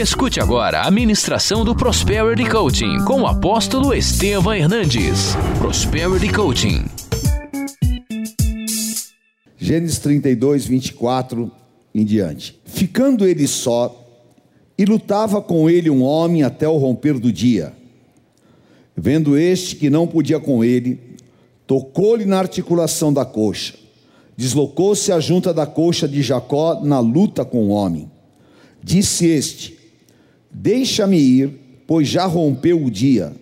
Escute agora a ministração do Prosperity Coaching com o apóstolo Estevam Hernandes. Prosperity Coaching. Gênesis 32, 24 em diante. Ficando ele só, e lutava com ele um homem até o romper do dia. Vendo este que não podia com ele, tocou-lhe na articulação da coxa. Deslocou-se a junta da coxa de Jacó na luta com o homem. Disse este: Deixa-me ir, pois já rompeu o dia.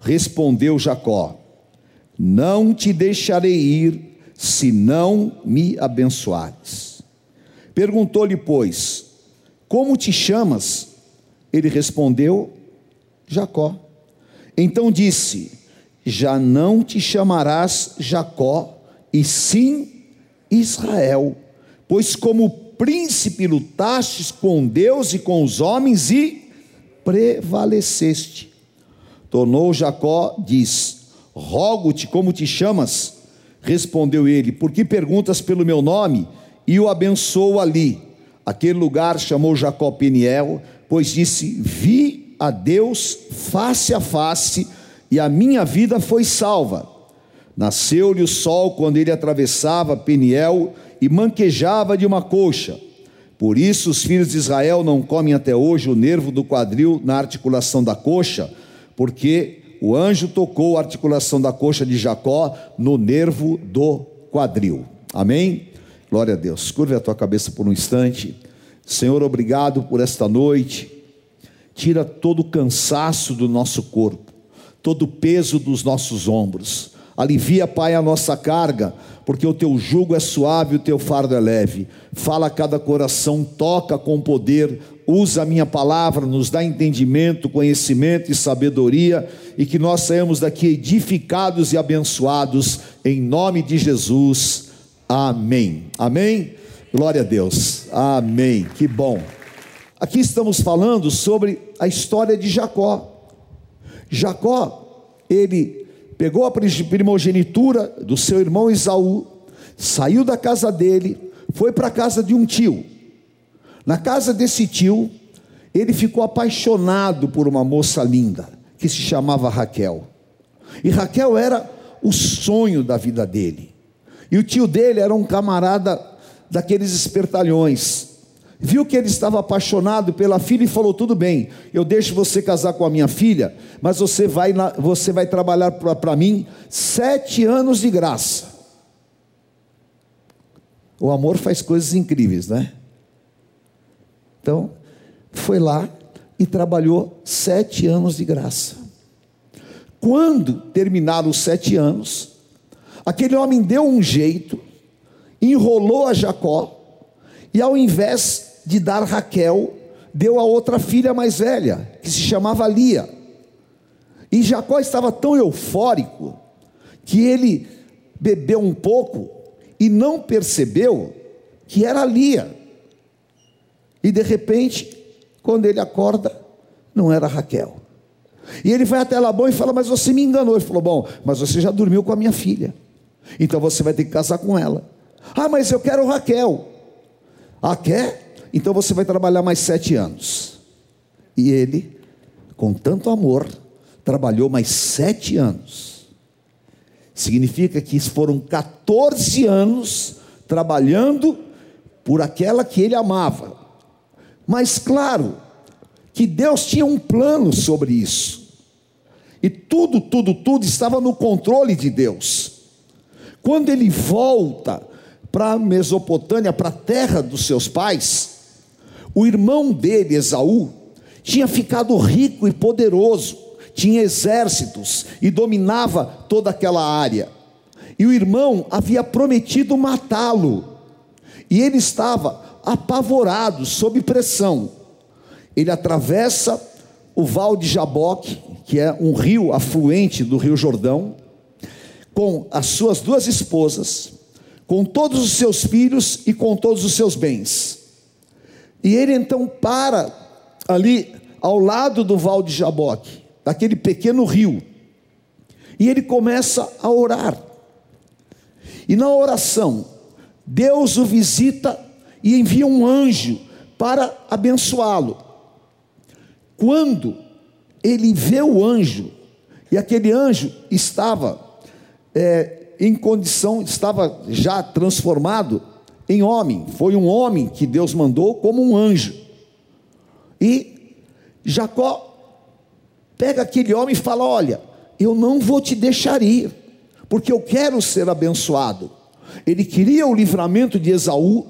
Respondeu Jacó: Não te deixarei ir, se não me abençoares. Perguntou-lhe, pois, Como te chamas? Ele respondeu: Jacó. Então disse: Já não te chamarás Jacó, e sim Israel, pois como príncipe lutastes com Deus e com os homens e prevaleceste. Tornou Jacó, diz: Rogo-te, como te chamas? Respondeu ele: Por que perguntas pelo meu nome? E o abençoou ali. Aquele lugar chamou Jacó Peniel, pois disse: Vi a Deus face a face, e a minha vida foi salva. Nasceu-lhe o sol quando ele atravessava Peniel e manquejava de uma coxa. Por isso os filhos de Israel não comem até hoje o nervo do quadril na articulação da coxa, porque o anjo tocou a articulação da coxa de Jacó no nervo do quadril. Amém? Glória a Deus. Curve a tua cabeça por um instante. Senhor, obrigado por esta noite. Tira todo o cansaço do nosso corpo, todo o peso dos nossos ombros. Alivia, Pai, a nossa carga porque o teu jugo é suave, o teu fardo é leve. Fala a cada coração, toca com poder, usa a minha palavra, nos dá entendimento, conhecimento e sabedoria, e que nós saímos daqui edificados e abençoados, em nome de Jesus. Amém. Amém? Glória a Deus. Amém. Que bom. Aqui estamos falando sobre a história de Jacó. Jacó, ele pegou a primogenitura do seu irmão Isaú, saiu da casa dele, foi para a casa de um tio. Na casa desse tio, ele ficou apaixonado por uma moça linda, que se chamava Raquel. E Raquel era o sonho da vida dele. E o tio dele era um camarada daqueles espertalhões, viu que ele estava apaixonado pela filha e falou: Tudo bem, eu deixo você casar com a minha filha, mas você vai, você vai trabalhar para mim sete anos de graça. O amor faz coisas incríveis, né? Então, foi lá e trabalhou sete anos de graça. Quando terminaram os sete anos, aquele homem deu um jeito, enrolou a Jacó, e ao invés de dar Raquel, deu a outra filha mais velha, que se chamava Lia. E Jacó estava tão eufórico que ele bebeu um pouco e não percebeu que era Lia. E de repente, quando ele acorda, não era Raquel. E ele vai até Labão e fala: Mas você me enganou. Ele falou: Bom, mas você já dormiu com a minha filha, então você vai ter que casar com ela. Ah, mas eu quero Raquel. Ah, quer? Então você vai trabalhar mais sete anos. E ele, com tanto amor, trabalhou mais sete anos. Significa que foram 14 anos trabalhando por aquela que ele amava. Mas claro, que Deus tinha um plano sobre isso. E tudo, tudo, tudo estava no controle de Deus. Quando ele volta para a Mesopotâmia, para a terra dos seus pais, o irmão dele, Esaú, tinha ficado rico e poderoso, tinha exércitos e dominava toda aquela área. E o irmão havia prometido matá-lo. E ele estava apavorado, sob pressão. Ele atravessa o Val de Jaboque, que é um rio afluente do Rio Jordão, com as suas duas esposas, com todos os seus filhos e com todos os seus bens. E ele então para ali ao lado do Val de Jaboque, daquele pequeno rio, e ele começa a orar. E na oração, Deus o visita e envia um anjo para abençoá-lo. quando ele vê o anjo, e aquele anjo estava é, em condição, estava já transformado em homem, foi um homem que Deus mandou como um anjo. E Jacó pega aquele homem e fala: Olha, eu não vou te deixar ir, porque eu quero ser abençoado. Ele queria o livramento de Esaú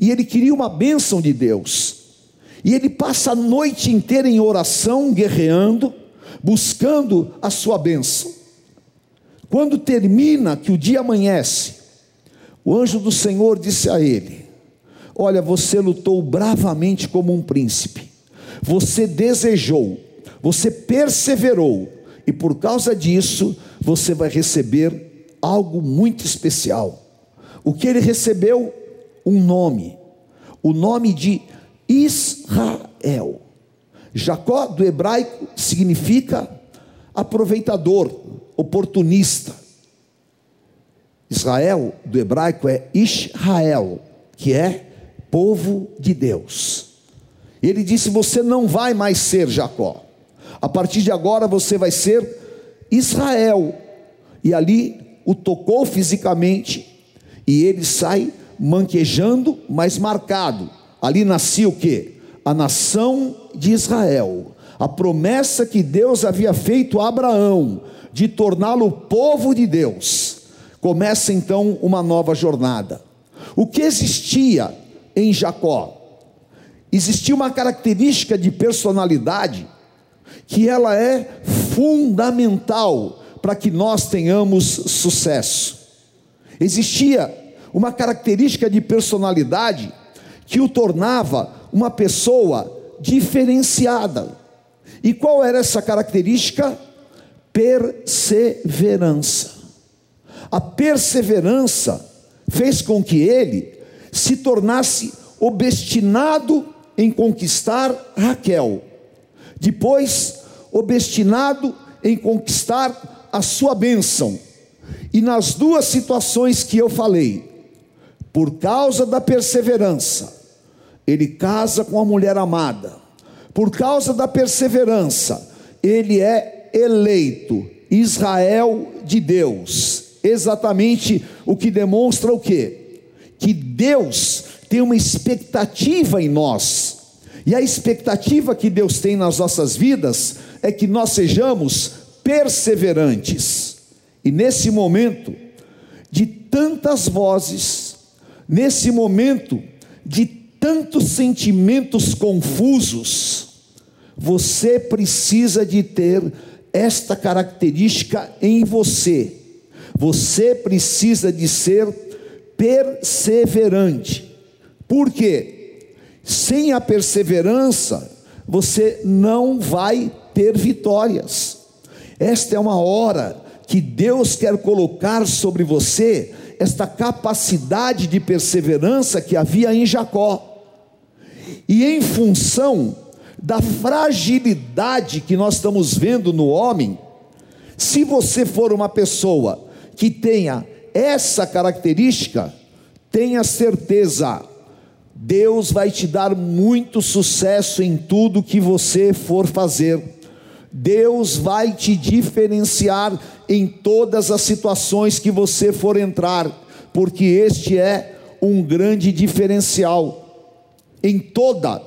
e ele queria uma bênção de Deus. E ele passa a noite inteira em oração, guerreando, buscando a sua bênção. Quando termina, que o dia amanhece, o anjo do Senhor disse a ele: Olha, você lutou bravamente como um príncipe, você desejou, você perseverou, e por causa disso, você vai receber algo muito especial. O que ele recebeu? Um nome, o nome de Israel. Jacó do hebraico significa aproveitador, oportunista. Israel do hebraico é Israel, que é povo de Deus. Ele disse: Você não vai mais ser Jacó, a partir de agora você vai ser Israel. E ali o tocou fisicamente, e ele sai manquejando, mas marcado. Ali nascia o que? A nação de Israel. A promessa que Deus havia feito a Abraão de torná-lo povo de Deus. Começa então uma nova jornada. O que existia em Jacó? Existia uma característica de personalidade que ela é fundamental para que nós tenhamos sucesso. Existia uma característica de personalidade que o tornava uma pessoa diferenciada. E qual era essa característica? Perseverança. A perseverança fez com que ele se tornasse obstinado em conquistar Raquel, depois obstinado em conquistar a sua bênção. E nas duas situações que eu falei, por causa da perseverança, ele casa com a mulher amada. Por causa da perseverança, ele é eleito Israel de Deus. Exatamente o que demonstra o quê? Que Deus tem uma expectativa em nós. E a expectativa que Deus tem nas nossas vidas é que nós sejamos perseverantes. E nesse momento de tantas vozes, nesse momento de tantos sentimentos confusos, você precisa de ter esta característica em você. Você precisa de ser perseverante. Por quê? Sem a perseverança, você não vai ter vitórias. Esta é uma hora que Deus quer colocar sobre você esta capacidade de perseverança que havia em Jacó. E em função da fragilidade que nós estamos vendo no homem, se você for uma pessoa que tenha essa característica, tenha certeza, Deus vai te dar muito sucesso em tudo que você for fazer. Deus vai te diferenciar em todas as situações que você for entrar, porque este é um grande diferencial. Em toda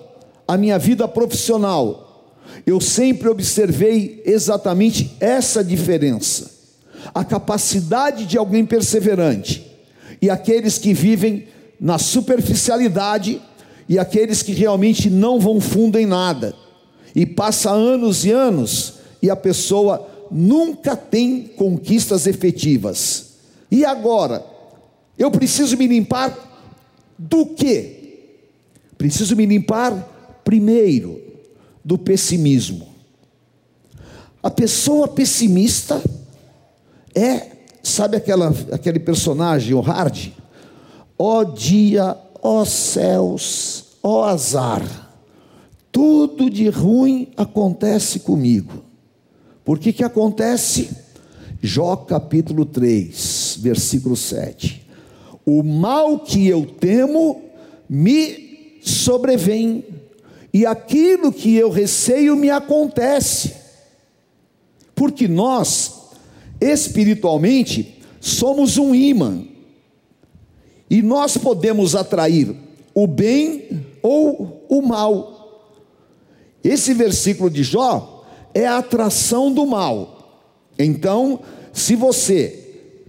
a minha vida profissional, eu sempre observei exatamente essa diferença. A capacidade de alguém perseverante e aqueles que vivem na superficialidade e aqueles que realmente não vão fundo em nada. E passa anos e anos e a pessoa nunca tem conquistas efetivas. E agora? Eu preciso me limpar do que? Preciso me limpar primeiro do pessimismo. A pessoa pessimista é, sabe aquela, aquele personagem, o Hard? Ó dia, ó céus, ó azar, tudo de ruim acontece comigo. Por que que acontece? Jó capítulo 3, versículo 7. O mal que eu temo me sobrevém, e aquilo que eu receio me acontece. Porque nós, espiritualmente, somos um imã. E nós podemos atrair o bem ou o mal. Esse versículo de Jó é a atração do mal. Então, se você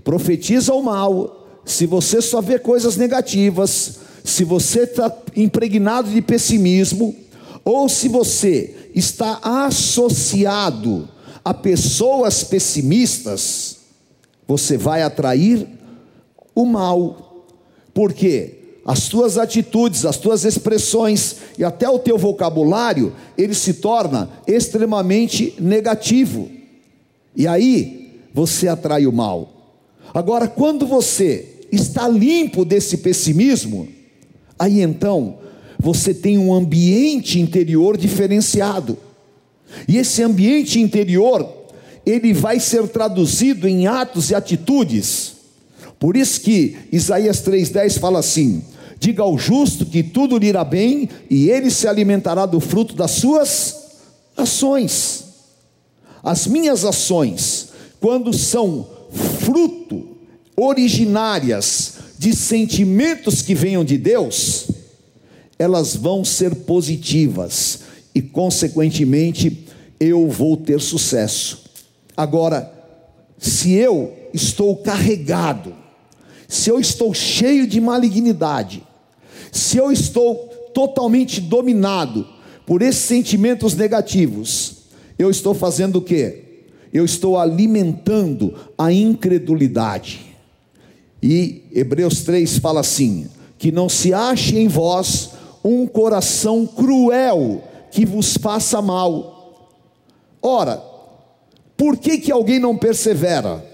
profetiza o mal, se você só vê coisas negativas, se você está impregnado de pessimismo, ou se você está associado a pessoas pessimistas, você vai atrair o mal. Porque as tuas atitudes, as tuas expressões e até o teu vocabulário, ele se torna extremamente negativo. E aí você atrai o mal. Agora, quando você está limpo desse pessimismo, aí então você tem um ambiente interior diferenciado. E esse ambiente interior, ele vai ser traduzido em atos e atitudes. Por isso que Isaías 3:10 fala assim: Diga ao justo que tudo lhe irá bem e ele se alimentará do fruto das suas ações. As minhas ações, quando são fruto originárias de sentimentos que venham de Deus, elas vão ser positivas e, consequentemente, eu vou ter sucesso. Agora, se eu estou carregado, se eu estou cheio de malignidade, se eu estou totalmente dominado por esses sentimentos negativos, eu estou fazendo o quê? Eu estou alimentando a incredulidade. E Hebreus 3 fala assim: que não se ache em vós um coração cruel que vos faça mal. Ora, por que, que alguém não persevera?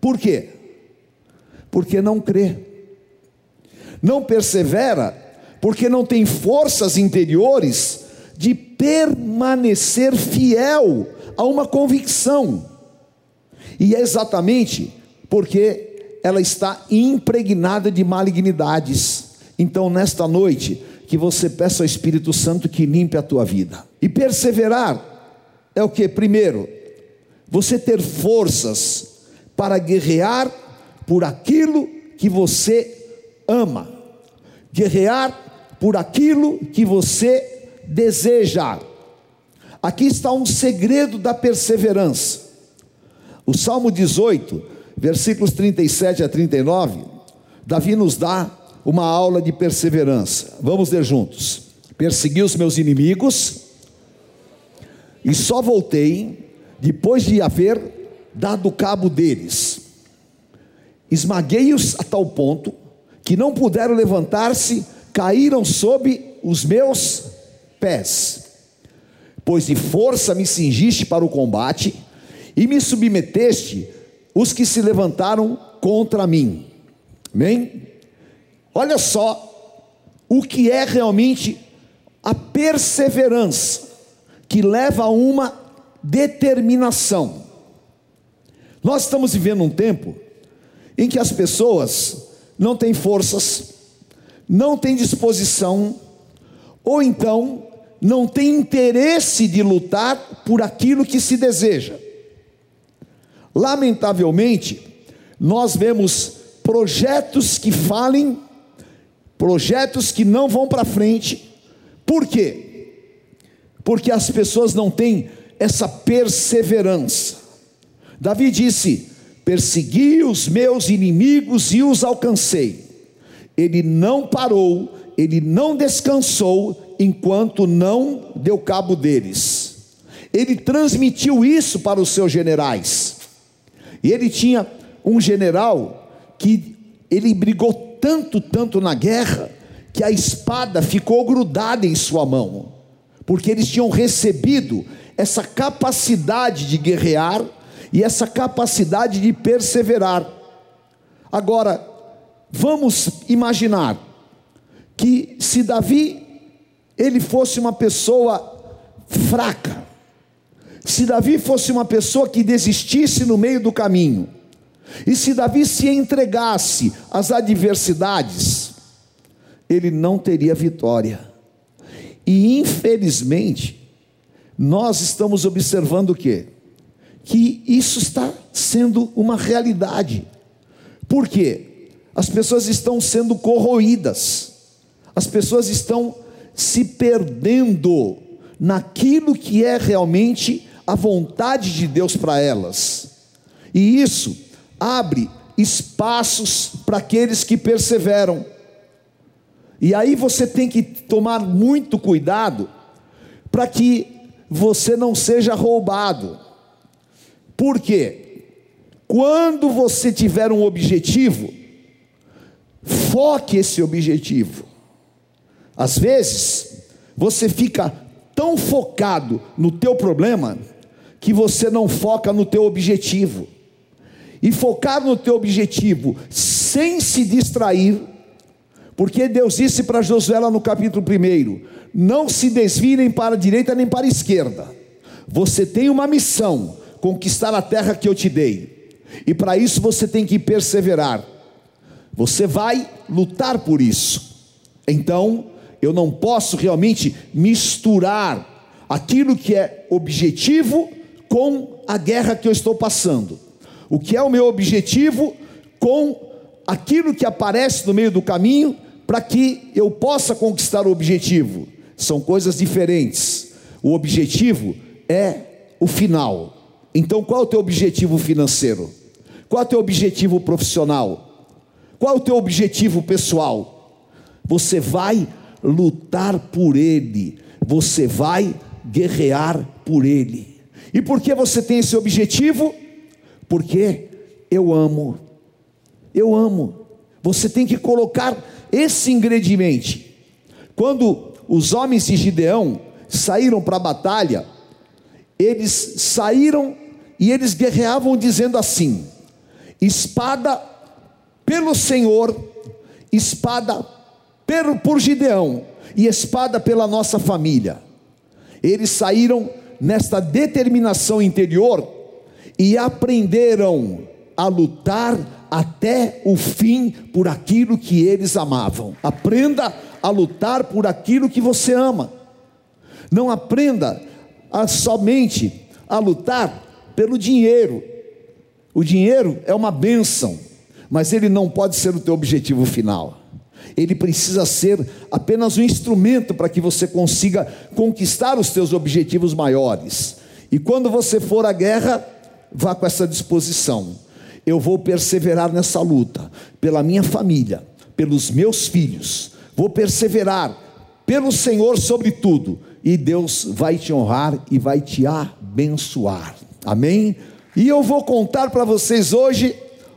Por quê? Porque não crê. Não persevera porque não tem forças interiores de permanecer fiel a uma convicção. E é exatamente porque ela está impregnada de malignidades. Então, nesta noite, que você peça ao Espírito Santo que limpe a tua vida. E perseverar é o que? Primeiro, você ter forças para guerrear por aquilo que você ama, guerrear por aquilo que você deseja. Aqui está um segredo da perseverança. O Salmo 18, versículos 37 a 39, Davi nos dá uma aula de perseverança. Vamos ler juntos. Persegui os meus inimigos e só voltei depois de haver dado cabo deles. Esmaguei-os a tal ponto que não puderam levantar-se, caíram sob os meus pés. Pois de força me cingiste para o combate e me submeteste os que se levantaram contra mim. Amém? Olha só o que é realmente a perseverança que leva a uma determinação. Nós estamos vivendo um tempo em que as pessoas não têm forças, não têm disposição, ou então não têm interesse de lutar por aquilo que se deseja. Lamentavelmente, nós vemos projetos que falem projetos que não vão para frente. Por quê? Porque as pessoas não têm essa perseverança. Davi disse: Persegui os meus inimigos e os alcancei. Ele não parou, ele não descansou enquanto não deu cabo deles. Ele transmitiu isso para os seus generais. E ele tinha um general que ele brigou tanto, tanto na guerra, que a espada ficou grudada em sua mão, porque eles tinham recebido essa capacidade de guerrear e essa capacidade de perseverar. Agora, vamos imaginar que se Davi ele fosse uma pessoa fraca, se Davi fosse uma pessoa que desistisse no meio do caminho, e se Davi se entregasse às adversidades, ele não teria vitória. E infelizmente, nós estamos observando o quê? Que isso está sendo uma realidade. Por quê? As pessoas estão sendo corroídas, as pessoas estão se perdendo naquilo que é realmente a vontade de Deus para elas. E isso abre espaços para aqueles que perseveram. E aí você tem que tomar muito cuidado para que você não seja roubado. Por quê? Quando você tiver um objetivo, foque esse objetivo. Às vezes, você fica tão focado no teu problema que você não foca no teu objetivo. E focar no teu objetivo sem se distrair, porque Deus disse para Josué lá no capítulo 1: não se desvie nem para a direita nem para a esquerda. Você tem uma missão, conquistar a terra que eu te dei. E para isso você tem que perseverar. Você vai lutar por isso. Então, eu não posso realmente misturar aquilo que é objetivo com a guerra que eu estou passando. O que é o meu objetivo com aquilo que aparece no meio do caminho para que eu possa conquistar o objetivo. São coisas diferentes. O objetivo é o final. Então, qual é o teu objetivo financeiro? Qual é o teu objetivo profissional? Qual é o teu objetivo pessoal? Você vai lutar por ele, você vai guerrear por ele. E por que você tem esse objetivo? Porque eu amo. Eu amo. Você tem que colocar esse ingrediente. Quando os homens de Gideão saíram para a batalha, eles saíram e eles guerreavam dizendo assim: espada pelo Senhor, espada por Gideão e espada pela nossa família. Eles saíram nesta determinação interior e aprenderam a lutar até o fim por aquilo que eles amavam. Aprenda a lutar por aquilo que você ama. Não aprenda a somente a lutar pelo dinheiro. O dinheiro é uma bênção, mas ele não pode ser o teu objetivo final. Ele precisa ser apenas um instrumento para que você consiga conquistar os teus objetivos maiores. E quando você for à guerra, vá com essa disposição. Eu vou perseverar nessa luta pela minha família, pelos meus filhos. Vou perseverar pelo Senhor sobre tudo, e Deus vai te honrar e vai te abençoar. Amém? E eu vou contar para vocês hoje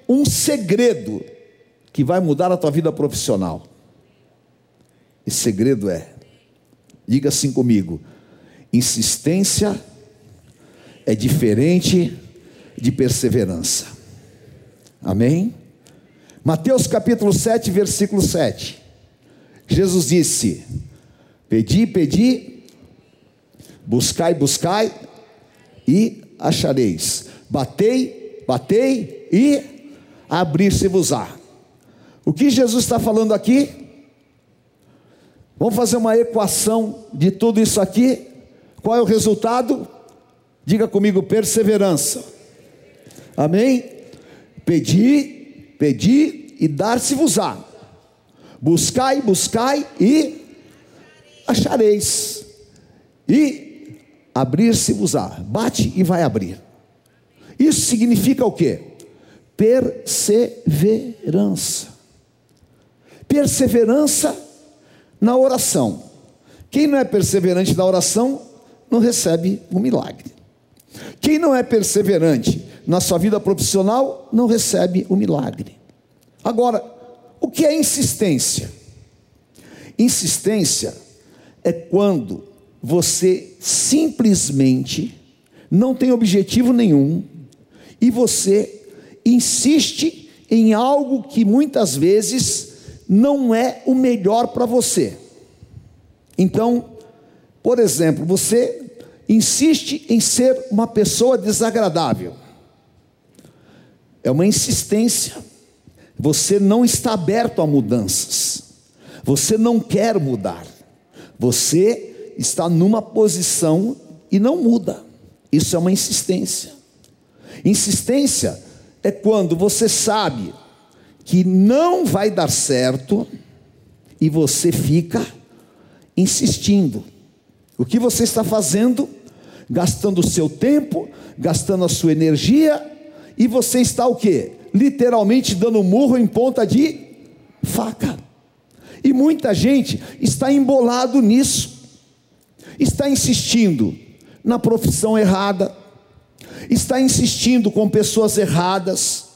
um segredo que vai mudar a tua vida profissional. Esse segredo é, diga assim comigo: insistência é diferente de perseverança. Amém? Mateus capítulo 7, versículo 7. Jesus disse: Pedi, pedi, buscai, buscai e achareis. Batei, batei e abrir-se-vos-á. O que Jesus está falando aqui? Vamos fazer uma equação de tudo isso aqui. Qual é o resultado? Diga comigo: perseverança. Amém? Pedi, pedi e dar-se-vos-á. Buscai, buscai e achareis. E abrir-se-vos-á. Bate e vai abrir. Isso significa o quê? Perseverança. Perseverança na oração. Quem não é perseverante na oração não recebe o um milagre. Quem não é perseverante na sua vida profissional não recebe o milagre. Agora, o que é insistência? Insistência é quando você simplesmente não tem objetivo nenhum e você insiste em algo que muitas vezes não é o melhor para você. Então, por exemplo, você insiste em ser uma pessoa desagradável é uma insistência. Você não está aberto a mudanças. Você não quer mudar. Você está numa posição e não muda. Isso é uma insistência. Insistência é quando você sabe que não vai dar certo e você fica insistindo. O que você está fazendo? Gastando o seu tempo, gastando a sua energia, e você está o quê? Literalmente dando murro em ponta de faca. E muita gente está embolado nisso. Está insistindo na profissão errada, está insistindo com pessoas erradas,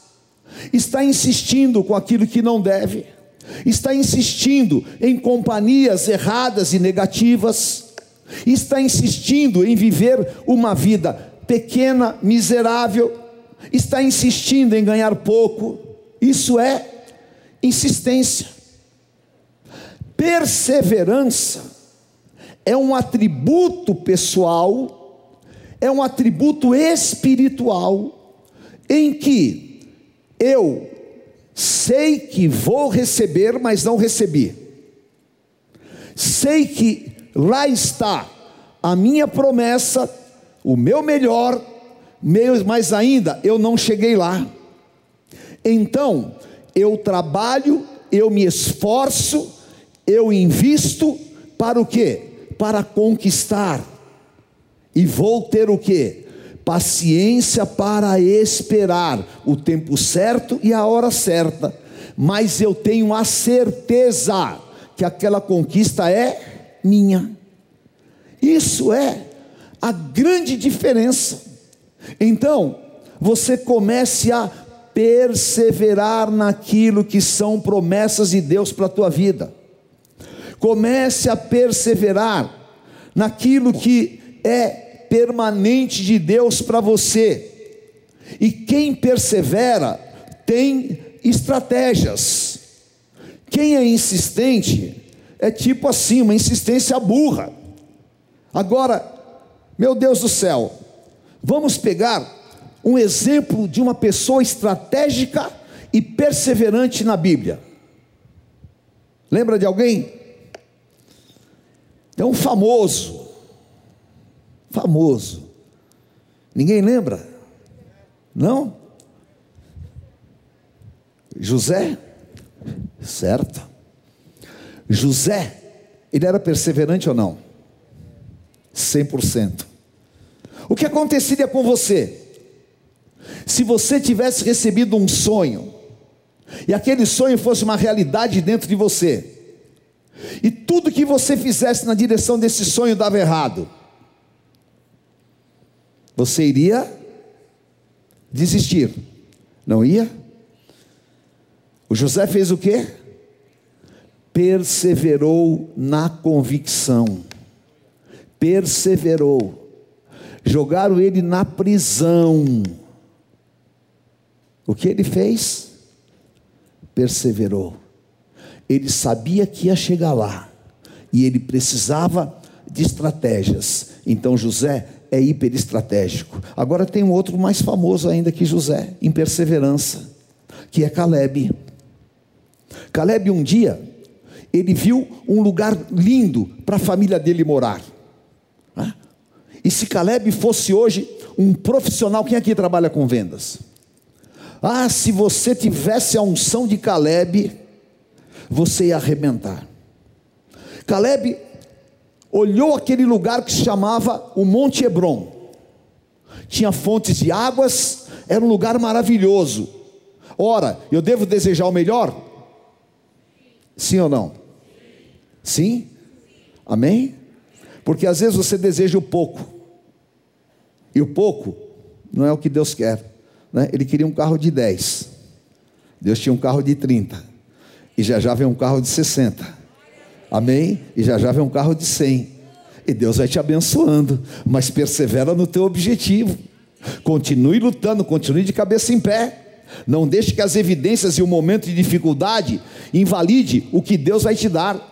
está insistindo com aquilo que não deve, está insistindo em companhias erradas e negativas, está insistindo em viver uma vida pequena, miserável, está insistindo em ganhar pouco. Isso é insistência. Perseverança é um atributo pessoal, é um atributo espiritual, em que eu sei que vou receber, mas não recebi. Sei que lá está a minha promessa, o meu melhor, mas ainda eu não cheguei lá. Então, eu trabalho, eu me esforço, eu invisto para o quê? Para conquistar. E vou ter o quê? Paciência para esperar o tempo certo e a hora certa. Mas eu tenho a certeza que aquela conquista é minha. Isso é a grande diferença. Então, você comece a perseverar naquilo que são promessas de Deus para a tua vida. Comece a perseverar naquilo que é permanente de Deus para você. E quem persevera tem estratégias. Quem é insistente é tipo assim, uma insistência burra. Agora, meu Deus do céu, vamos pegar um exemplo de uma pessoa estratégica e perseverante na Bíblia. Lembra de alguém? É um famoso, famoso. Ninguém lembra? Não? José? Certo. José, ele era perseverante ou não? 100%. O que aconteceria com você? Se você tivesse recebido um sonho, e aquele sonho fosse uma realidade dentro de você, e tudo que você fizesse na direção desse sonho dava errado, você iria desistir, não ia? O José fez o quê? Perseverou na convicção, perseverou. Jogaram ele na prisão. O que ele fez? Perseverou. Ele sabia que ia chegar lá e ele precisava de estratégias. Então José é hiperestratégico. Agora tem um outro mais famoso ainda que José, em perseverança, que é Caleb. Caleb um dia ele viu um lugar lindo para a família dele morar. E se Caleb fosse hoje um profissional, quem aqui trabalha com vendas? Ah, se você tivesse a unção de Caleb, você ia arrebentar. Caleb olhou aquele lugar que se chamava o Monte Hebron. Tinha fontes de águas, era um lugar maravilhoso. Ora, eu devo desejar o melhor? Sim ou não? Sim? Amém? Porque às vezes você deseja o pouco, e o pouco não é o que Deus quer. Né? Ele queria um carro de 10, Deus tinha um carro de 30 e já já vem um carro de 60. Amém? E já já vem um carro de 100. E Deus vai te abençoando, mas persevera no teu objetivo. Continue lutando, continue de cabeça em pé. Não deixe que as evidências e o momento de dificuldade invalide o que Deus vai te dar.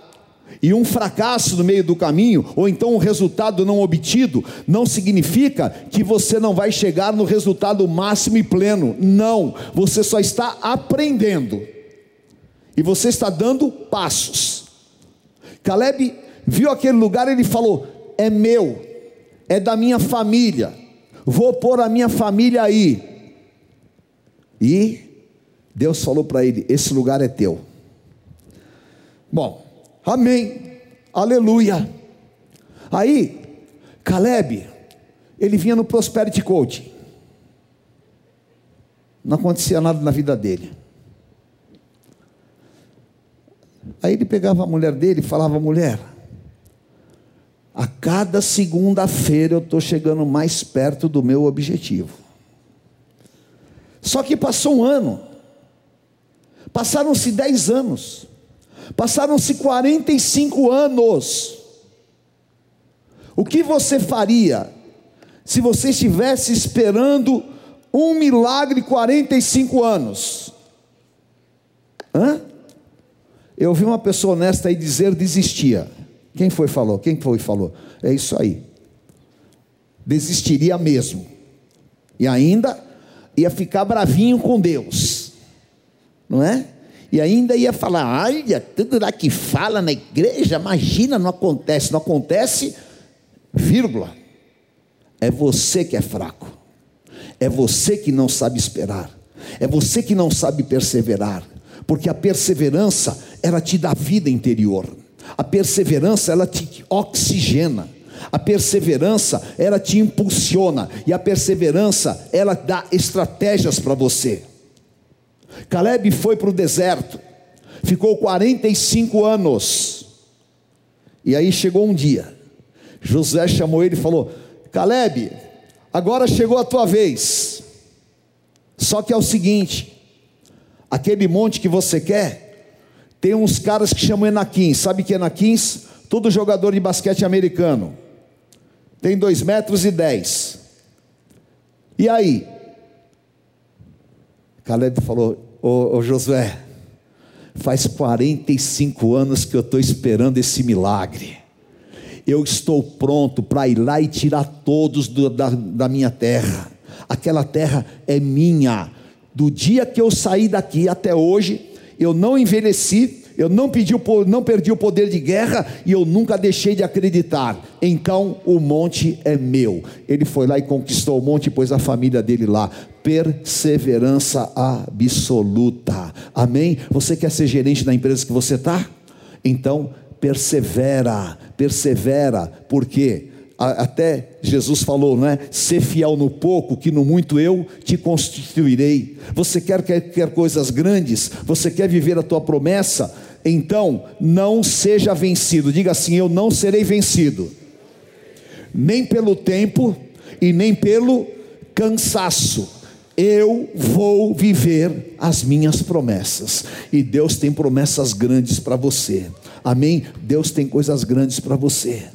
E um fracasso no meio do caminho, ou então um resultado não obtido, não significa que você não vai chegar no resultado máximo e pleno. Não, você só está aprendendo e você está dando passos. Caleb viu aquele lugar e ele falou: é meu, é da minha família. Vou pôr a minha família aí. E Deus falou para ele: Esse lugar é teu. Bom, amém, aleluia. Aí, Caleb, ele vinha no Prosperity Coach. Não acontecia nada na vida dele. Aí ele pegava a mulher dele e falava: mulher, a cada segunda-feira eu estou chegando mais perto do meu objetivo. Só que passou um ano, passaram-se dez anos, passaram-se 45 anos. O que você faria se você estivesse esperando um milagre 45 anos? Hã? Eu ouvi uma pessoa honesta aí dizer desistia. Quem foi falou? Quem foi falou? É isso aí. Desistiria mesmo. E ainda ia ficar bravinho com Deus. Não é? E ainda ia falar: olha, tudo lá que fala na igreja, imagina, não acontece. Não acontece, vírgula. É você que é fraco. É você que não sabe esperar. É você que não sabe perseverar. Porque a perseverança, ela te dá vida interior. A perseverança, ela te oxigena. A perseverança, ela te impulsiona. E a perseverança, ela dá estratégias para você. Caleb foi para o deserto, ficou 45 anos. E aí chegou um dia, José chamou ele e falou: Caleb, agora chegou a tua vez. Só que é o seguinte: aquele monte que você quer, tem uns caras que chamam Enaquins. Sabe que Enaquins? Todo jogador de basquete americano. Tem dois metros e dez. E aí? Caleb falou, ô, ô Josué, faz 45 anos que eu estou esperando esse milagre. Eu estou pronto para ir lá e tirar todos do, da, da minha terra. Aquela terra é minha. Do dia que eu saí daqui até hoje, eu não envelheci, eu não, pedi, não perdi o poder de guerra e eu nunca deixei de acreditar. Então o monte é meu. Ele foi lá e conquistou o monte e pôs a família dele lá. Perseverança absoluta. Amém? Você quer ser gerente da empresa que você está? Então persevera, persevera, porque até Jesus falou, não é? Ser fiel no pouco, que no muito eu te constituirei. Você quer, quer, quer coisas grandes? Você quer viver a tua promessa? Então, não seja vencido. Diga assim: Eu não serei vencido, nem pelo tempo e nem pelo cansaço. Eu vou viver as minhas promessas, e Deus tem promessas grandes para você, amém? Deus tem coisas grandes para você,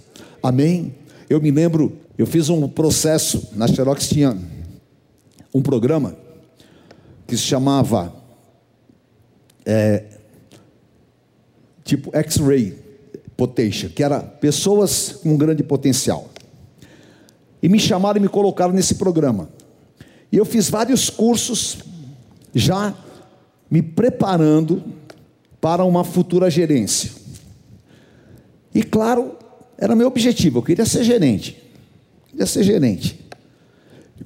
amém? Eu me lembro, eu fiz um processo, na Xerox tinha um programa que se chamava é, tipo X-Ray Potential, que era pessoas com grande potencial. E me chamaram e me colocaram nesse programa. E eu fiz vários cursos já me preparando para uma futura gerência. E claro, era meu objetivo, eu queria ser gerente. Queria ser gerente.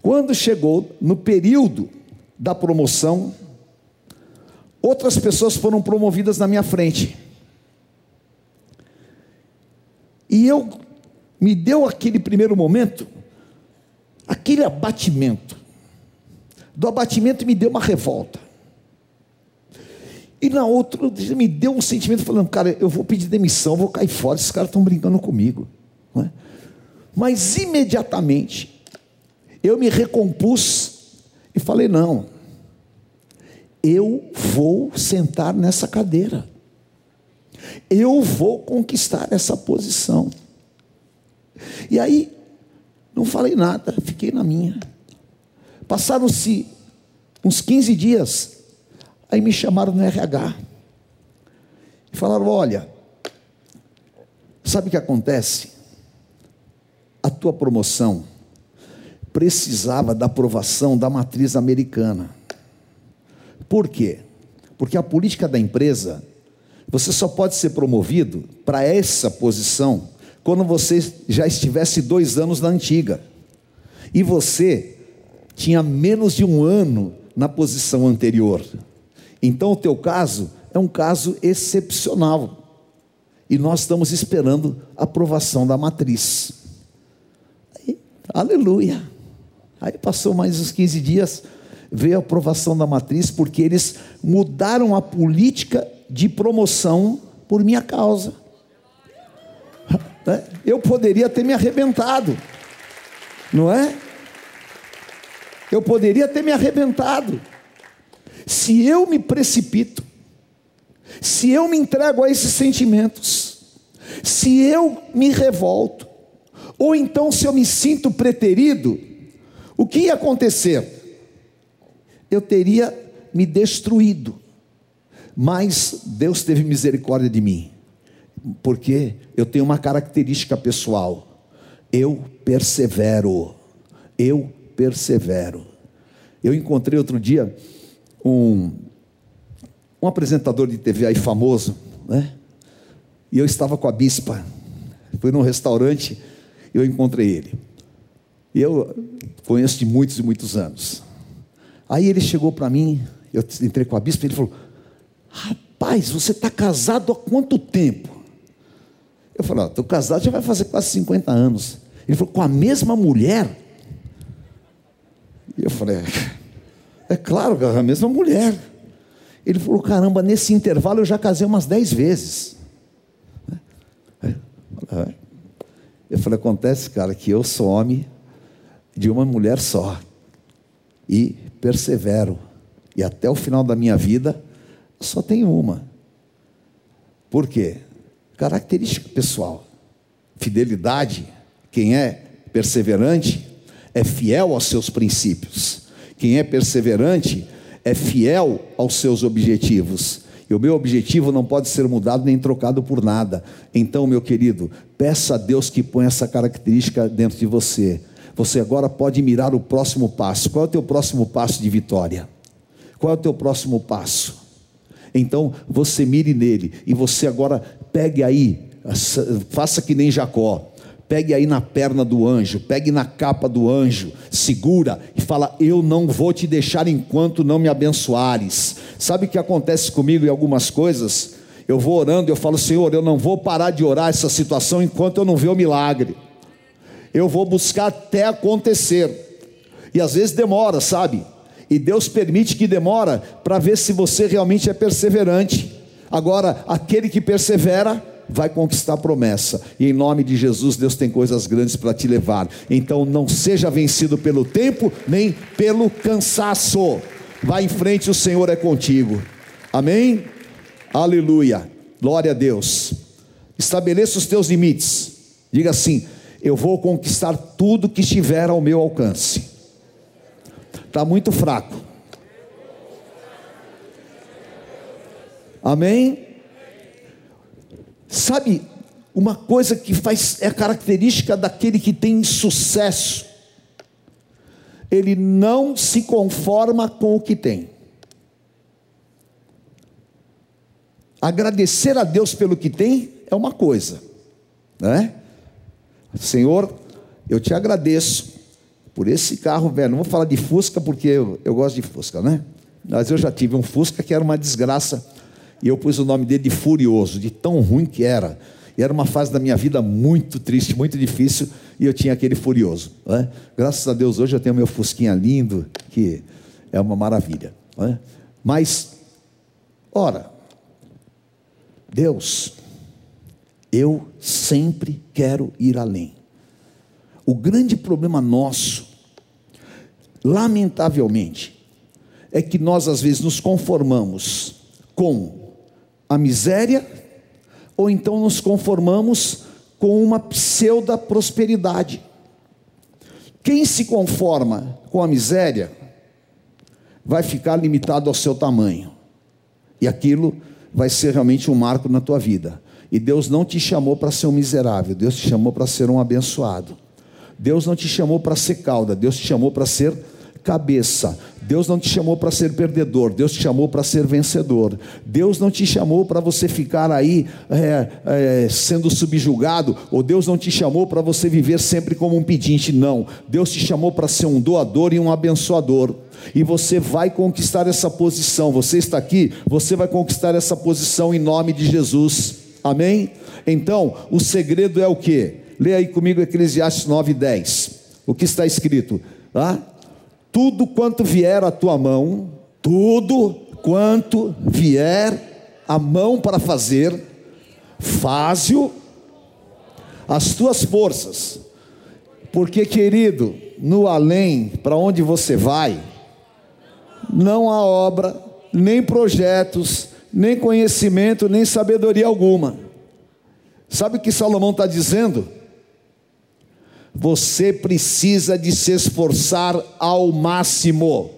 Quando chegou no período da promoção, outras pessoas foram promovidas na minha frente. E eu me deu aquele primeiro momento, aquele abatimento. Do abatimento me deu uma revolta. E na outra, me deu um sentimento falando, cara, eu vou pedir demissão, vou cair fora, esses caras estão brincando comigo. É? Mas imediatamente, eu me recompus e falei: não, eu vou sentar nessa cadeira, eu vou conquistar essa posição. E aí, não falei nada, fiquei na minha. Passaram-se uns 15 dias, Aí me chamaram no RH e falaram: Olha, sabe o que acontece? A tua promoção precisava da aprovação da matriz americana. Por quê? Porque a política da empresa, você só pode ser promovido para essa posição quando você já estivesse dois anos na antiga. E você tinha menos de um ano na posição anterior. Então o teu caso é um caso excepcional. E nós estamos esperando a aprovação da matriz. Aí, aleluia. Aí passou mais uns 15 dias, veio a aprovação da matriz, porque eles mudaram a política de promoção por minha causa. Né? Eu poderia ter me arrebentado, não é? Eu poderia ter me arrebentado. Se eu me precipito, se eu me entrego a esses sentimentos, se eu me revolto, ou então se eu me sinto preterido, o que ia acontecer? Eu teria me destruído, mas Deus teve misericórdia de mim, porque eu tenho uma característica pessoal, eu persevero, eu persevero. Eu encontrei outro dia um, um apresentador de TV aí famoso, né? E eu estava com a bispa. Fui num restaurante e eu encontrei ele. E eu conheço de muitos e muitos anos. Aí ele chegou para mim, eu entrei com a bispa, e ele falou: Rapaz, você está casado há quanto tempo? Eu falei: Estou casado já vai fazer quase 50 anos. Ele falou: Com a mesma mulher? E eu falei: É claro, a mesma mulher. Ele falou: caramba, nesse intervalo eu já casei umas dez vezes. Eu falei: acontece, cara, que eu sou homem de uma mulher só. E persevero. E até o final da minha vida, só tenho uma. Por quê? Característica pessoal. Fidelidade. Quem é perseverante é fiel aos seus princípios. Quem é perseverante é fiel aos seus objetivos. E o meu objetivo não pode ser mudado nem trocado por nada. Então, meu querido, peça a Deus que ponha essa característica dentro de você. Você agora pode mirar o próximo passo. Qual é o teu próximo passo de vitória? Qual é o teu próximo passo? Então, você mire nele e você agora pegue aí, faça que nem Jacó pegue aí na perna do anjo, pegue na capa do anjo, segura e fala: Eu não vou te deixar enquanto não me abençoares. Sabe o que acontece comigo em algumas coisas? Eu vou orando, eu falo: Senhor, eu não vou parar de orar essa situação enquanto eu não ver o milagre. Eu vou buscar até acontecer. E às vezes demora, sabe? E Deus permite que demora para ver se você realmente é perseverante. Agora, aquele que persevera, vai conquistar a promessa. E em nome de Jesus, Deus tem coisas grandes para te levar. Então não seja vencido pelo tempo, nem pelo cansaço. Vá em frente, o Senhor é contigo. Amém? Aleluia. Glória a Deus. Estabeleça os teus limites. Diga assim: Eu vou conquistar tudo que estiver ao meu alcance. Está muito fraco. Amém? Sabe, uma coisa que faz é característica daquele que tem sucesso. Ele não se conforma com o que tem. Agradecer a Deus pelo que tem é uma coisa, né? Senhor, eu te agradeço por esse carro velho. Não vou falar de Fusca porque eu, eu gosto de Fusca, né? Mas eu já tive um Fusca que era uma desgraça e eu pus o nome dele de Furioso, de tão ruim que era. E era uma fase da minha vida muito triste, muito difícil, e eu tinha aquele Furioso. Né? Graças a Deus hoje eu tenho meu Fusquinha lindo, que é uma maravilha. Né? Mas, ora, Deus, eu sempre quero ir além. O grande problema nosso, lamentavelmente, é que nós às vezes nos conformamos com a miséria, ou então nos conformamos com uma pseudo prosperidade. Quem se conforma com a miséria vai ficar limitado ao seu tamanho. E aquilo vai ser realmente um marco na tua vida. E Deus não te chamou para ser um miserável, Deus te chamou para ser um abençoado. Deus não te chamou para ser cauda, Deus te chamou para ser cabeça. Deus não te chamou para ser perdedor, Deus te chamou para ser vencedor. Deus não te chamou para você ficar aí é, é, sendo subjugado, ou Deus não te chamou para você viver sempre como um pedinte, não. Deus te chamou para ser um doador e um abençoador. E você vai conquistar essa posição. Você está aqui, você vai conquistar essa posição em nome de Jesus. Amém? Então, o segredo é o que? Leia aí comigo Eclesiastes 9:10. O que está escrito? Ah? Tudo quanto vier à tua mão, tudo quanto vier à mão para fazer, faze-o as tuas forças, porque querido, no além, para onde você vai, não há obra, nem projetos, nem conhecimento, nem sabedoria alguma. Sabe o que Salomão está dizendo? Você precisa de se esforçar ao máximo.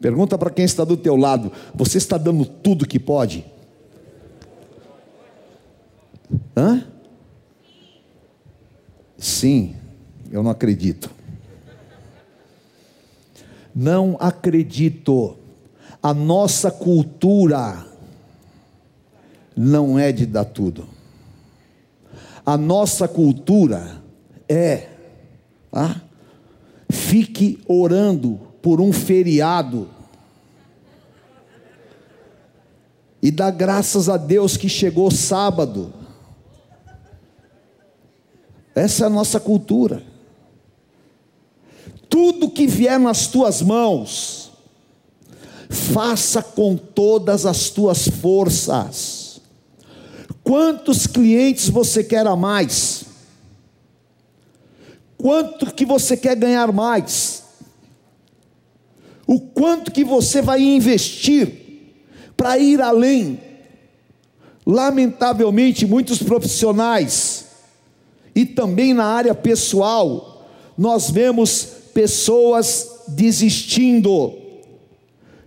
Pergunta para quem está do teu lado: você está dando tudo que pode? Hã? Sim, eu não acredito. Não acredito. A nossa cultura não é de dar tudo. A nossa cultura é, ah, fique orando por um feriado e dá graças a Deus que chegou sábado. Essa é a nossa cultura. Tudo que vier nas tuas mãos, faça com todas as tuas forças. Quantos clientes você quer a mais? Quanto que você quer ganhar mais, o quanto que você vai investir para ir além. Lamentavelmente, muitos profissionais e também na área pessoal, nós vemos pessoas desistindo.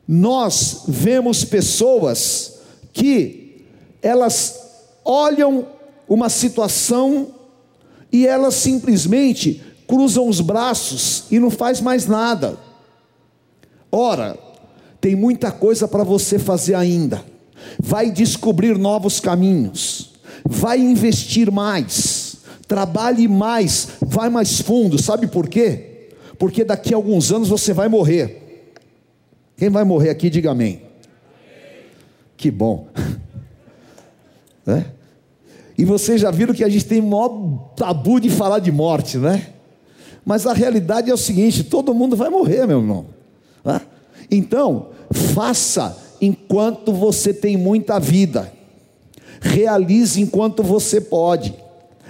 Nós vemos pessoas que elas olham uma situação e elas simplesmente cruzam os braços e não faz mais nada. Ora, tem muita coisa para você fazer ainda. Vai descobrir novos caminhos, vai investir mais, trabalhe mais, vai mais fundo. Sabe por quê? Porque daqui a alguns anos você vai morrer. Quem vai morrer aqui, diga amém. Que bom. É? E vocês já viram que a gente tem maior tabu de falar de morte, né? Mas a realidade é o seguinte: todo mundo vai morrer, meu irmão. Então, faça enquanto você tem muita vida, realize enquanto você pode.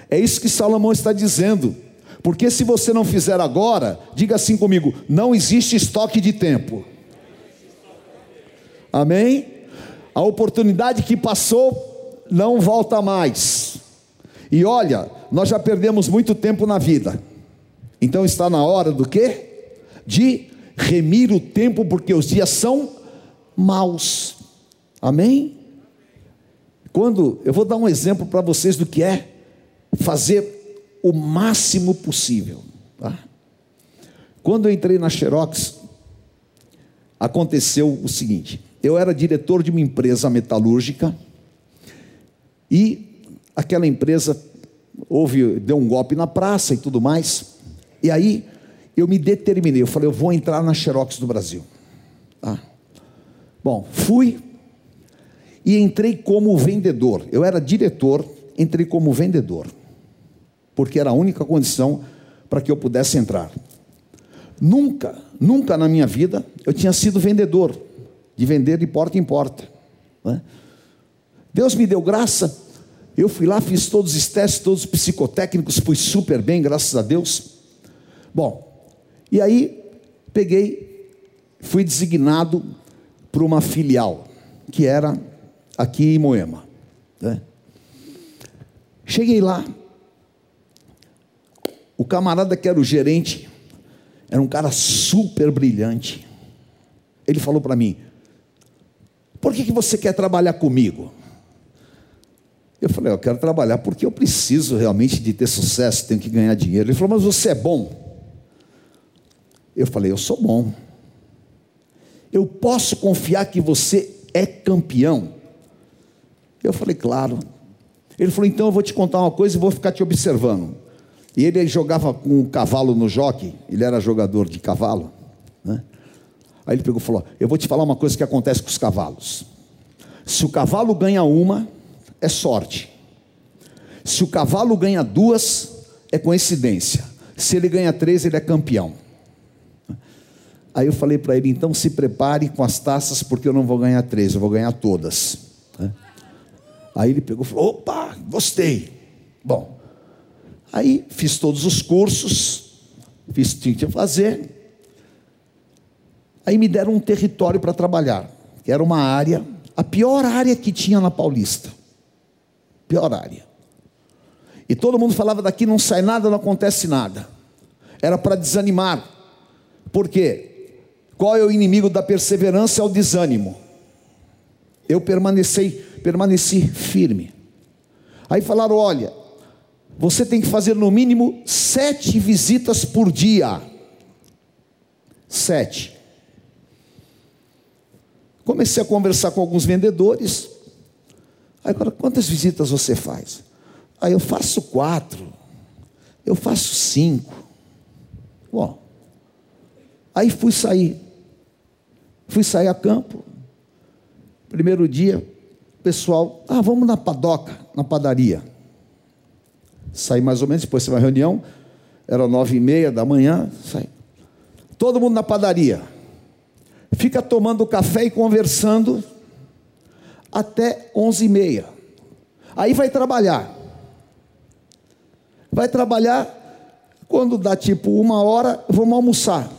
É isso que Salomão está dizendo. Porque se você não fizer agora, diga assim comigo: não existe estoque de tempo. Amém? A oportunidade que passou não volta mais. E olha, nós já perdemos muito tempo na vida. Então está na hora do quê? De remir o tempo, porque os dias são maus. Amém? Quando eu vou dar um exemplo para vocês do que é fazer o máximo possível. Tá? Quando eu entrei na Xerox, aconteceu o seguinte: eu era diretor de uma empresa metalúrgica e aquela empresa houve deu um golpe na praça e tudo mais. E aí eu me determinei, eu falei, eu vou entrar na Xerox do Brasil. Ah. Bom, fui e entrei como vendedor. Eu era diretor, entrei como vendedor, porque era a única condição para que eu pudesse entrar. Nunca, nunca na minha vida eu tinha sido vendedor, de vender de porta em porta. Né? Deus me deu graça, eu fui lá, fiz todos os testes, todos os psicotécnicos, fui super bem, graças a Deus. Bom, e aí peguei, fui designado para uma filial, que era aqui em Moema. Né? Cheguei lá, o camarada que era o gerente, era um cara super brilhante. Ele falou para mim: Por que, que você quer trabalhar comigo? Eu falei: Eu quero trabalhar porque eu preciso realmente de ter sucesso, tenho que ganhar dinheiro. Ele falou: Mas você é bom. Eu falei: Eu sou bom. Eu posso confiar que você é campeão? Eu falei: Claro. Ele falou: Então eu vou te contar uma coisa e vou ficar te observando. E ele jogava com o cavalo no jockey, ele era jogador de cavalo. Né? Aí ele pegou e falou: Eu vou te falar uma coisa que acontece com os cavalos. Se o cavalo ganha uma, é sorte. Se o cavalo ganha duas, é coincidência. Se ele ganha três, ele é campeão. Aí eu falei para ele: então se prepare com as taças, porque eu não vou ganhar três, eu vou ganhar todas. Aí ele pegou e falou: opa, gostei. Bom, aí fiz todos os cursos, fiz o que tinha que fazer. Aí me deram um território para trabalhar, que era uma área, a pior área que tinha na Paulista. Pior área. E todo mundo falava daqui não sai nada, não acontece nada. Era para desanimar. Por quê? Qual é o inimigo da perseverança? É o desânimo. Eu permaneci, permaneci firme. Aí falaram: olha, você tem que fazer no mínimo sete visitas por dia. Sete. Comecei a conversar com alguns vendedores. Agora, quantas visitas você faz? Aí eu faço quatro, eu faço cinco. Bom, aí fui sair, fui sair a campo. Primeiro dia, pessoal, ah, vamos na padoca, na padaria. Saí mais ou menos, depois de uma reunião, era nove e meia da manhã, saí. Todo mundo na padaria. Fica tomando café e conversando até onze e meia. Aí vai trabalhar. Vai trabalhar, quando dá tipo uma hora, vamos almoçar.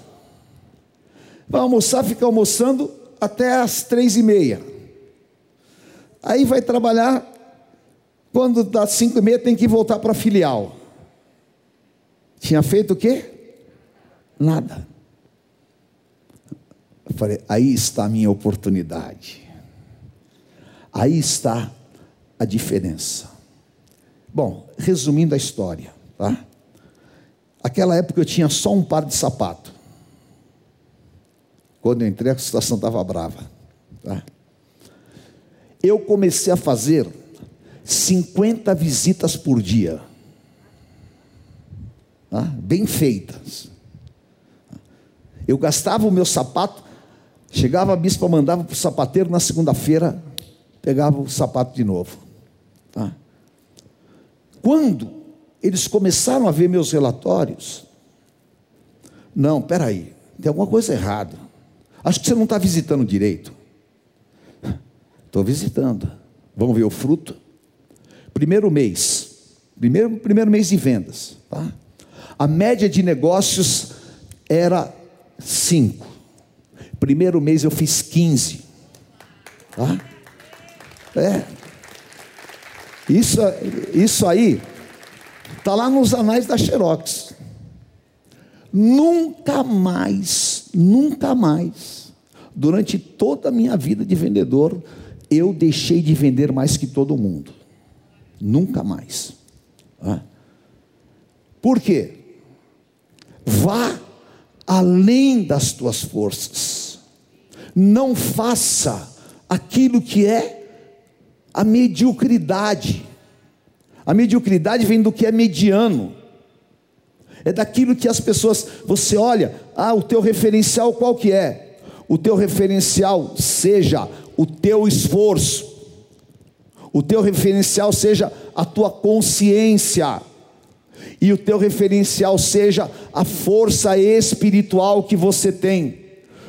Vai almoçar, fica almoçando até as três e meia. Aí vai trabalhar, quando dá cinco e meia tem que voltar para a filial. Tinha feito o quê? Nada. Eu falei, aí está a minha oportunidade. Aí está a diferença. Bom, resumindo a história, tá? Aquela época eu tinha só um par de sapato. Quando eu entrei, a situação estava brava. Tá? Eu comecei a fazer 50 visitas por dia. Tá? Bem feitas. Eu gastava o meu sapato, chegava a bispa, mandava para o sapateiro, na segunda-feira, pegava o sapato de novo. Tá? Quando eles começaram a ver meus relatórios, não, peraí, tem alguma coisa errada. Acho que você não está visitando direito. Estou visitando. Vamos ver o fruto. Primeiro mês, primeiro, primeiro mês de vendas, tá? A média de negócios era 5. Primeiro mês eu fiz 15. Tá? É, isso, isso aí está lá nos anais da Xerox. Nunca mais, nunca mais, durante toda a minha vida de vendedor, eu deixei de vender mais que todo mundo. Nunca mais. Por quê? Vá além das tuas forças. Não faça aquilo que é a mediocridade. A mediocridade vem do que é mediano. É daquilo que as pessoas, você olha, ah, o teu referencial qual que é? O teu referencial seja o teu esforço. O teu referencial seja a tua consciência. E o teu referencial seja a força espiritual que você tem.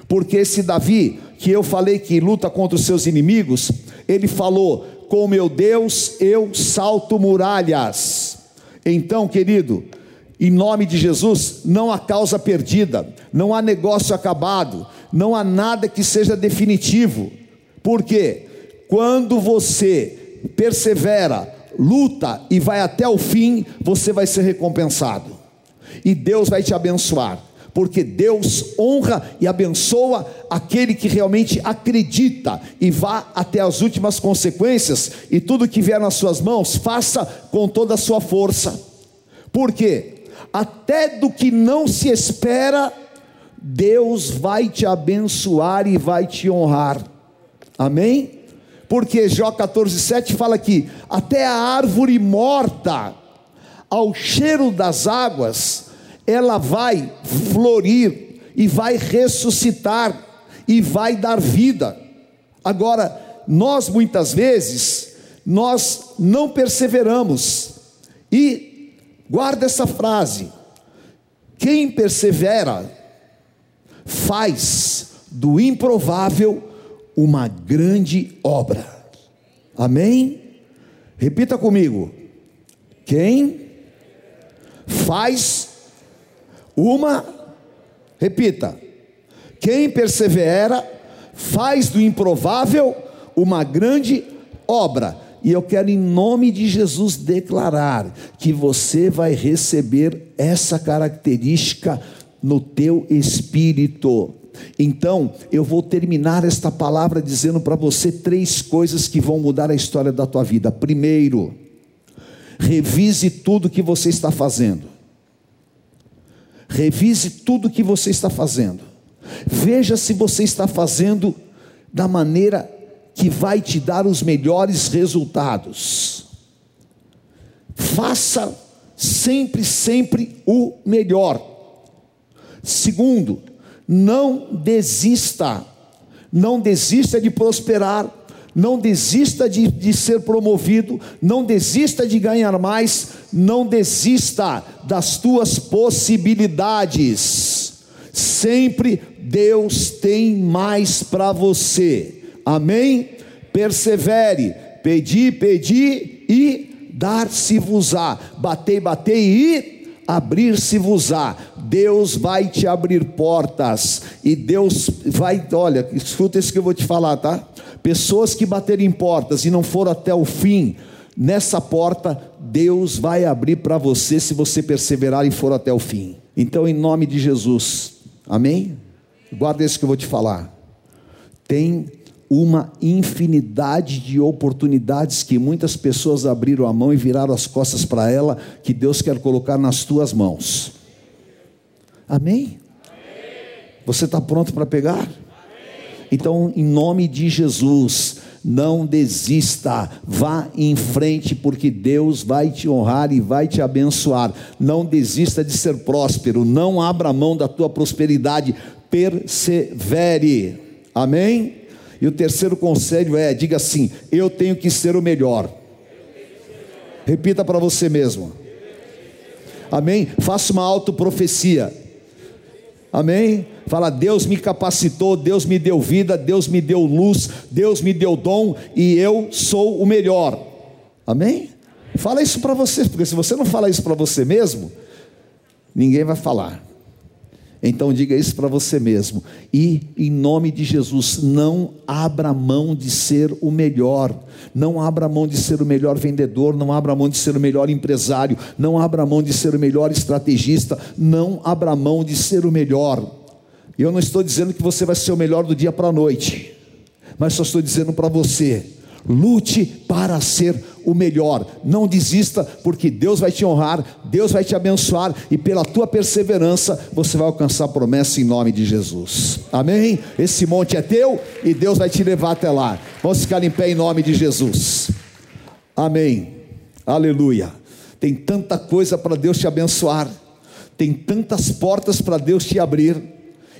Porque esse Davi, que eu falei que luta contra os seus inimigos, ele falou: com meu Deus eu salto muralhas. Então, querido, em nome de Jesus, não há causa perdida, não há negócio acabado, não há nada que seja definitivo. Porque quando você persevera, luta e vai até o fim, você vai ser recompensado. E Deus vai te abençoar porque Deus honra e abençoa aquele que realmente acredita e vá até as últimas consequências, e tudo que vier nas suas mãos, faça com toda a sua força, porque até do que não se espera, Deus vai te abençoar e vai te honrar. Amém? Porque Jó 14,7 fala que até a árvore morta, ao cheiro das águas, ela vai florir e vai ressuscitar e vai dar vida. Agora, nós muitas vezes, nós não perseveramos. E guarda essa frase: quem persevera faz do improvável uma grande obra. Amém? Repita comigo. Quem faz uma, repita, quem persevera faz do improvável uma grande obra. E eu quero, em nome de Jesus, declarar que você vai receber essa característica no teu espírito. Então, eu vou terminar esta palavra dizendo para você três coisas que vão mudar a história da tua vida. Primeiro, revise tudo que você está fazendo. Revise tudo que você está fazendo. Veja se você está fazendo da maneira que vai te dar os melhores resultados. Faça sempre, sempre o melhor. Segundo, não desista, não desista de prosperar, não desista de, de ser promovido, não desista de ganhar mais, não desista das tuas possibilidades. Sempre Deus tem mais para você. Amém? Persevere, pedi, pedi e dar-se-vos-á. Batei, batei e abrir-se-vos-á. Deus vai te abrir portas e Deus vai, olha, escuta isso que eu vou te falar, tá? Pessoas que baterem portas e não foram até o fim, nessa porta Deus vai abrir para você se você perseverar e for até o fim. Então, em nome de Jesus, amém? Guarda isso que eu vou te falar. Tem uma infinidade de oportunidades que muitas pessoas abriram a mão e viraram as costas para ela, que Deus quer colocar nas tuas mãos. Amém? Você está pronto para pegar? Então, em nome de Jesus, não desista, vá em frente, porque Deus vai te honrar e vai te abençoar. Não desista de ser próspero, não abra mão da tua prosperidade, persevere. Amém? E o terceiro conselho é: diga assim, eu tenho que ser o melhor. Repita para você mesmo. Amém? Faça uma autoprofecia. Amém? Fala, Deus me capacitou, Deus me deu vida, Deus me deu luz, Deus me deu dom e eu sou o melhor. Amém? Fala isso para você, porque se você não fala isso para você mesmo, ninguém vai falar. Então diga isso para você mesmo. E em nome de Jesus, não abra mão de ser o melhor. Não abra mão de ser o melhor vendedor, não abra mão de ser o melhor empresário, não abra mão de ser o melhor estrategista, não abra mão de ser o melhor. Eu não estou dizendo que você vai ser o melhor do dia para a noite, mas só estou dizendo para você Lute para ser o melhor. Não desista, porque Deus vai te honrar, Deus vai te abençoar e pela tua perseverança você vai alcançar a promessa em nome de Jesus. Amém? Esse monte é teu e Deus vai te levar até lá. Vamos ficar em pé em nome de Jesus. Amém. Aleluia. Tem tanta coisa para Deus te abençoar. Tem tantas portas para Deus te abrir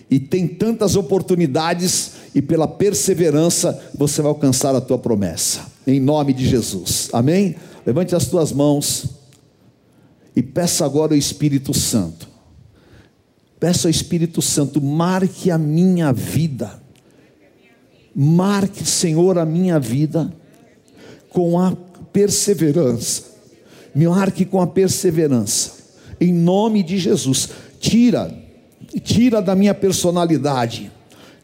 e tem tantas oportunidades e pela perseverança você vai alcançar a tua promessa. Em nome de Jesus. Amém? Levante as tuas mãos e peça agora o Espírito Santo. Peça ao Espírito Santo, marque a minha vida. Marque, Senhor, a minha vida com a perseverança. Me marque com a perseverança. Em nome de Jesus. Tira tira da minha personalidade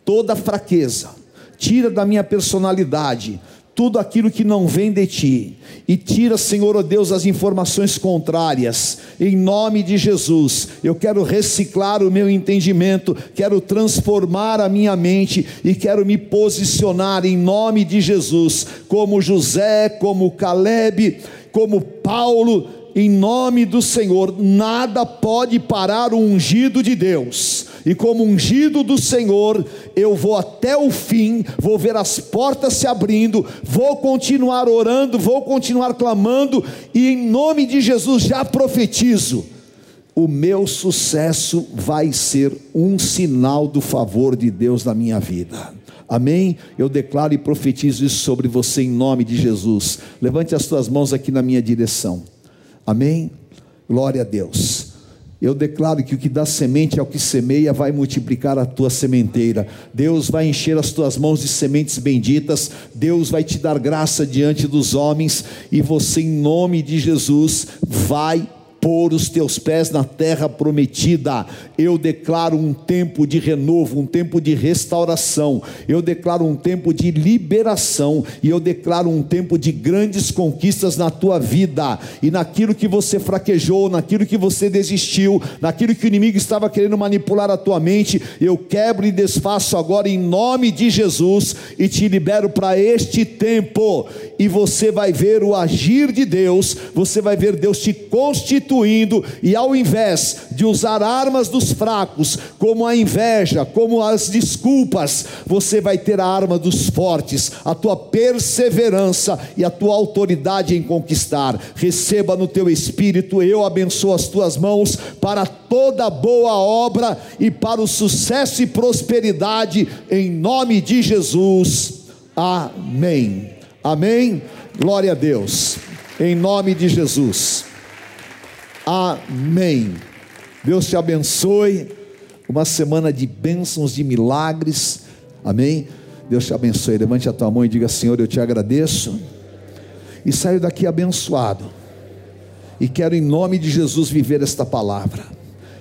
toda fraqueza, tira da minha personalidade tudo aquilo que não vem de ti, e tira, Senhor, oh Deus, as informações contrárias, em nome de Jesus. Eu quero reciclar o meu entendimento, quero transformar a minha mente e quero me posicionar em nome de Jesus, como José, como Caleb, como Paulo, em nome do Senhor, nada pode parar o ungido de Deus. E como ungido do Senhor, eu vou até o fim, vou ver as portas se abrindo, vou continuar orando, vou continuar clamando, e em nome de Jesus já profetizo: o meu sucesso vai ser um sinal do favor de Deus na minha vida. Amém? Eu declaro e profetizo isso sobre você em nome de Jesus. Levante as tuas mãos aqui na minha direção. Amém? Glória a Deus. Eu declaro que o que dá semente ao que semeia vai multiplicar a tua sementeira. Deus vai encher as tuas mãos de sementes benditas. Deus vai te dar graça diante dos homens. E você, em nome de Jesus, vai pôr os teus pés na terra prometida. Eu declaro um tempo de renovo, um tempo de restauração. Eu declaro um tempo de liberação e eu declaro um tempo de grandes conquistas na tua vida e naquilo que você fraquejou, naquilo que você desistiu, naquilo que o inimigo estava querendo manipular a tua mente. Eu quebro e desfaço agora em nome de Jesus e te libero para este tempo. E você vai ver o agir de Deus, você vai ver Deus te constituir e ao invés de usar armas dos fracos, como a inveja, como as desculpas, você vai ter a arma dos fortes, a tua perseverança e a tua autoridade em conquistar. Receba no teu espírito, eu abençoo as tuas mãos para toda boa obra e para o sucesso e prosperidade, em nome de Jesus. Amém. Amém. Glória a Deus. Em nome de Jesus. Amém. Deus te abençoe. Uma semana de bênçãos, de milagres. Amém. Deus te abençoe. Levante a tua mão e diga: Senhor, eu te agradeço. E saio daqui abençoado. E quero, em nome de Jesus, viver esta palavra.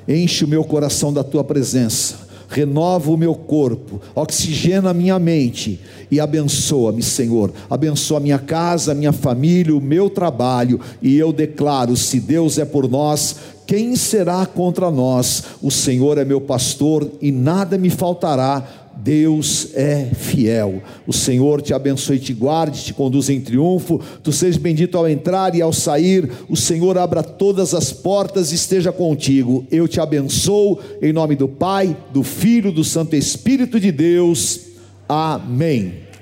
Enche o meu coração da tua presença renova o meu corpo, oxigena a minha mente e abençoa-me, Senhor. Abençoa a minha casa, a minha família, o meu trabalho, e eu declaro: se Deus é por nós, quem será contra nós? O Senhor é meu pastor e nada me faltará Deus é fiel. O Senhor te abençoe, te guarde, te conduza em triunfo. Tu sejas bendito ao entrar e ao sair. O Senhor abra todas as portas e esteja contigo. Eu te abençoo em nome do Pai, do Filho, do Santo Espírito de Deus. Amém.